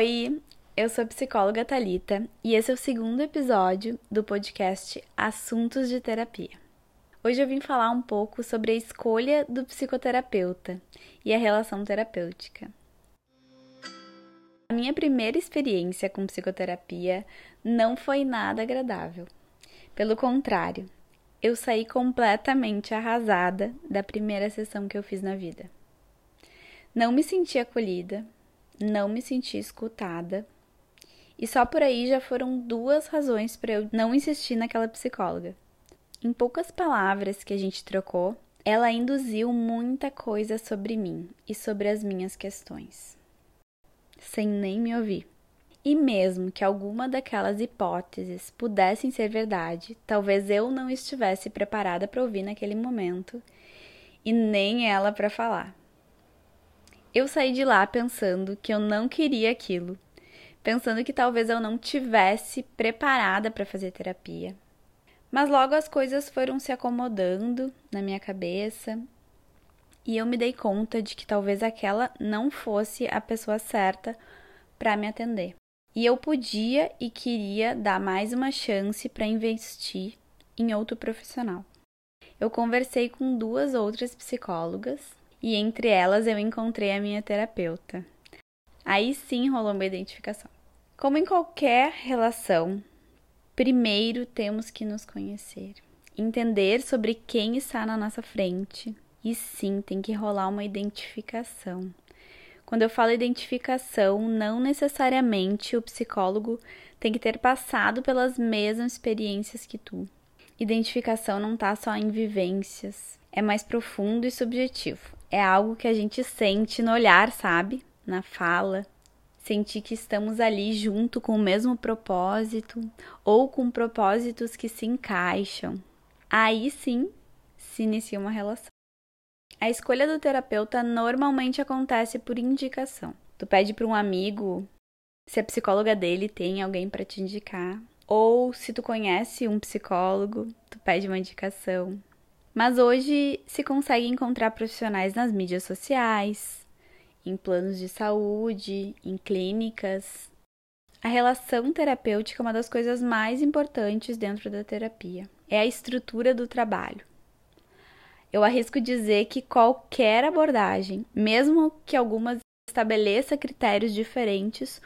Oi, eu sou a psicóloga Talita e esse é o segundo episódio do podcast Assuntos de Terapia. Hoje eu vim falar um pouco sobre a escolha do psicoterapeuta e a relação terapêutica. A minha primeira experiência com psicoterapia não foi nada agradável. Pelo contrário, eu saí completamente arrasada da primeira sessão que eu fiz na vida. Não me senti acolhida, não me senti escutada. E só por aí já foram duas razões para eu não insistir naquela psicóloga. Em poucas palavras que a gente trocou, ela induziu muita coisa sobre mim e sobre as minhas questões, sem nem me ouvir. E mesmo que alguma daquelas hipóteses pudessem ser verdade, talvez eu não estivesse preparada para ouvir naquele momento e nem ela para falar. Eu saí de lá pensando que eu não queria aquilo, pensando que talvez eu não tivesse preparada para fazer terapia. Mas logo as coisas foram se acomodando na minha cabeça e eu me dei conta de que talvez aquela não fosse a pessoa certa para me atender. E eu podia e queria dar mais uma chance para investir em outro profissional. Eu conversei com duas outras psicólogas e entre elas eu encontrei a minha terapeuta. Aí sim rolou uma identificação. Como em qualquer relação, primeiro temos que nos conhecer, entender sobre quem está na nossa frente e sim tem que rolar uma identificação. Quando eu falo identificação, não necessariamente o psicólogo tem que ter passado pelas mesmas experiências que tu. Identificação não está só em vivências, é mais profundo e subjetivo é algo que a gente sente no olhar, sabe? Na fala. Sentir que estamos ali junto com o mesmo propósito ou com propósitos que se encaixam. Aí sim se inicia uma relação. A escolha do terapeuta normalmente acontece por indicação. Tu pede para um amigo se a psicóloga dele tem alguém para te indicar, ou se tu conhece um psicólogo, tu pede uma indicação. Mas hoje se consegue encontrar profissionais nas mídias sociais, em planos de saúde, em clínicas. A relação terapêutica é uma das coisas mais importantes dentro da terapia. É a estrutura do trabalho. Eu arrisco dizer que qualquer abordagem, mesmo que algumas estabeleça critérios diferentes,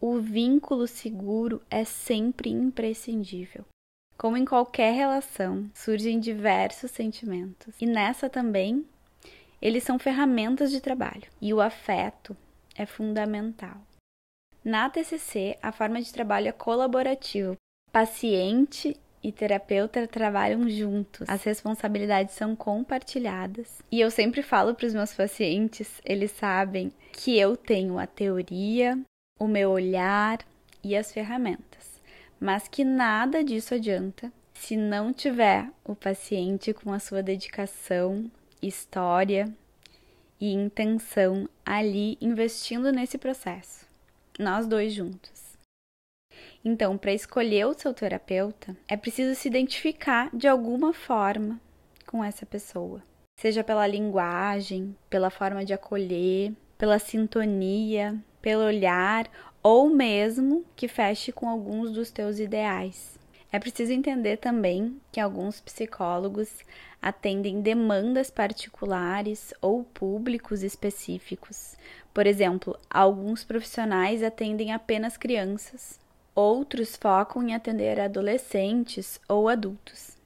o vínculo seguro é sempre imprescindível. Como em qualquer relação, surgem diversos sentimentos. E nessa também, eles são ferramentas de trabalho. E o afeto é fundamental. Na TCC, a forma de trabalho é colaborativa. Paciente e terapeuta trabalham juntos. As responsabilidades são compartilhadas. E eu sempre falo para os meus pacientes, eles sabem que eu tenho a teoria, o meu olhar e as ferramentas mas que nada disso adianta se não tiver o paciente com a sua dedicação, história e intenção ali investindo nesse processo, nós dois juntos. Então, para escolher o seu terapeuta, é preciso se identificar de alguma forma com essa pessoa, seja pela linguagem, pela forma de acolher, pela sintonia, pelo olhar ou mesmo que feche com alguns dos teus ideais. É preciso entender também que alguns psicólogos atendem demandas particulares ou públicos específicos. Por exemplo, alguns profissionais atendem apenas crianças, outros focam em atender adolescentes ou adultos.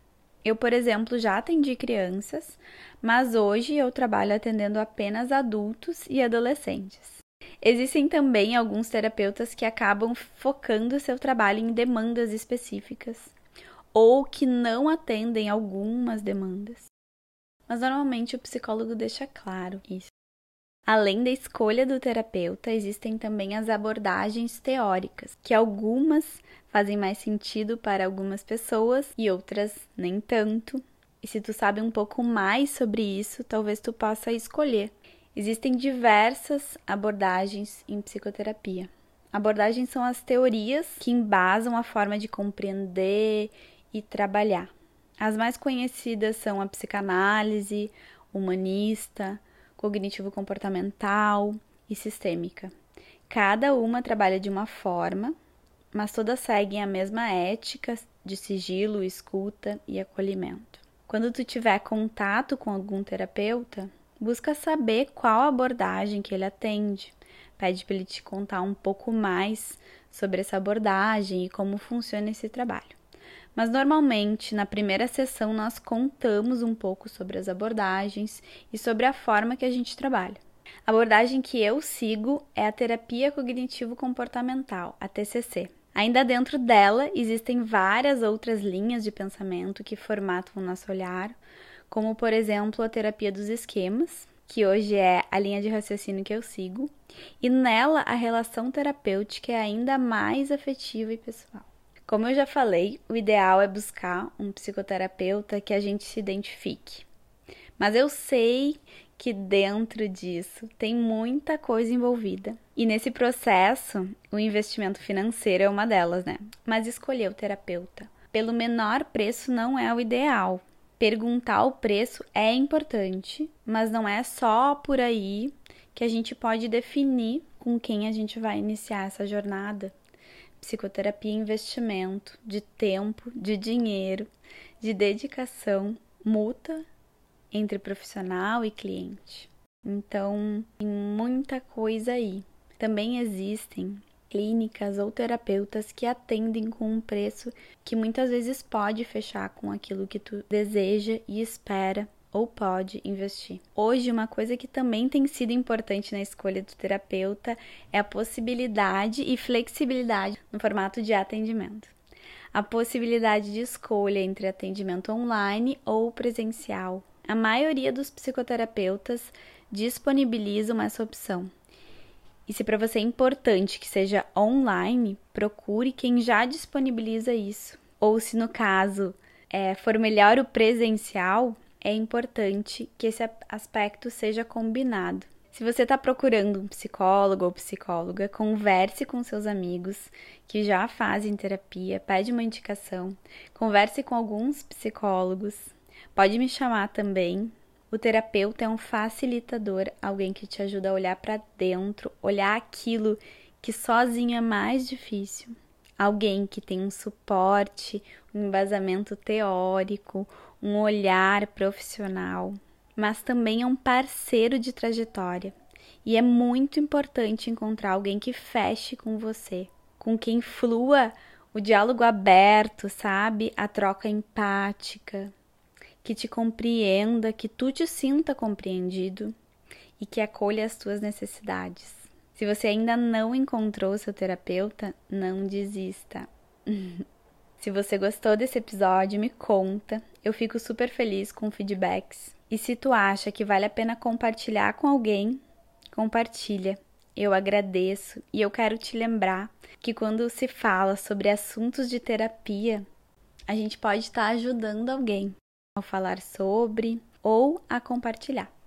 Eu, por exemplo, já atendi crianças, mas hoje eu trabalho atendendo apenas adultos e adolescentes. Existem também alguns terapeutas que acabam focando seu trabalho em demandas específicas ou que não atendem algumas demandas. Mas normalmente o psicólogo deixa claro isso. Além da escolha do terapeuta, existem também as abordagens teóricas, que algumas fazem mais sentido para algumas pessoas e outras nem tanto. E se tu sabe um pouco mais sobre isso, talvez tu possa escolher Existem diversas abordagens em psicoterapia. Abordagens são as teorias que embasam a forma de compreender e trabalhar. As mais conhecidas são a psicanálise, humanista, cognitivo-comportamental e sistêmica. Cada uma trabalha de uma forma, mas todas seguem a mesma ética de sigilo, escuta e acolhimento. Quando tu tiver contato com algum terapeuta, busca saber qual abordagem que ele atende. Pede para ele te contar um pouco mais sobre essa abordagem e como funciona esse trabalho. Mas normalmente, na primeira sessão, nós contamos um pouco sobre as abordagens e sobre a forma que a gente trabalha. A abordagem que eu sigo é a terapia cognitivo-comportamental, a TCC. Ainda dentro dela existem várias outras linhas de pensamento que formatam o nosso olhar, como por exemplo a terapia dos esquemas, que hoje é a linha de raciocínio que eu sigo, e nela a relação terapêutica é ainda mais afetiva e pessoal. Como eu já falei, o ideal é buscar um psicoterapeuta que a gente se identifique. Mas eu sei que dentro disso tem muita coisa envolvida. E nesse processo, o investimento financeiro é uma delas, né? Mas escolher o terapeuta pelo menor preço não é o ideal. Perguntar o preço é importante, mas não é só por aí que a gente pode definir com quem a gente vai iniciar essa jornada. Psicoterapia é investimento de tempo, de dinheiro, de dedicação mútua entre profissional e cliente. Então, tem muita coisa aí. Também existem clínicas ou terapeutas que atendem com um preço que muitas vezes pode fechar com aquilo que tu deseja e espera ou pode investir. Hoje, uma coisa que também tem sido importante na escolha do terapeuta é a possibilidade e flexibilidade no formato de atendimento. A possibilidade de escolha entre atendimento online ou presencial, a maioria dos psicoterapeutas disponibilizam essa opção. E se para você é importante que seja online, procure quem já disponibiliza isso. Ou se no caso é, for melhor o presencial, é importante que esse aspecto seja combinado. Se você está procurando um psicólogo ou psicóloga, converse com seus amigos que já fazem terapia, pede uma indicação, converse com alguns psicólogos, Pode me chamar também. O terapeuta é um facilitador, alguém que te ajuda a olhar para dentro, olhar aquilo que sozinho é mais difícil. Alguém que tem um suporte, um embasamento teórico, um olhar profissional, mas também é um parceiro de trajetória. E é muito importante encontrar alguém que feche com você, com quem flua o diálogo aberto, sabe? A troca empática, que te compreenda, que tu te sinta compreendido e que acolha as tuas necessidades. Se você ainda não encontrou seu terapeuta, não desista. Se você gostou desse episódio, me conta. Eu fico super feliz com feedbacks. E se tu acha que vale a pena compartilhar com alguém, compartilha. Eu agradeço e eu quero te lembrar que quando se fala sobre assuntos de terapia, a gente pode estar ajudando alguém ao falar sobre ou a compartilhar.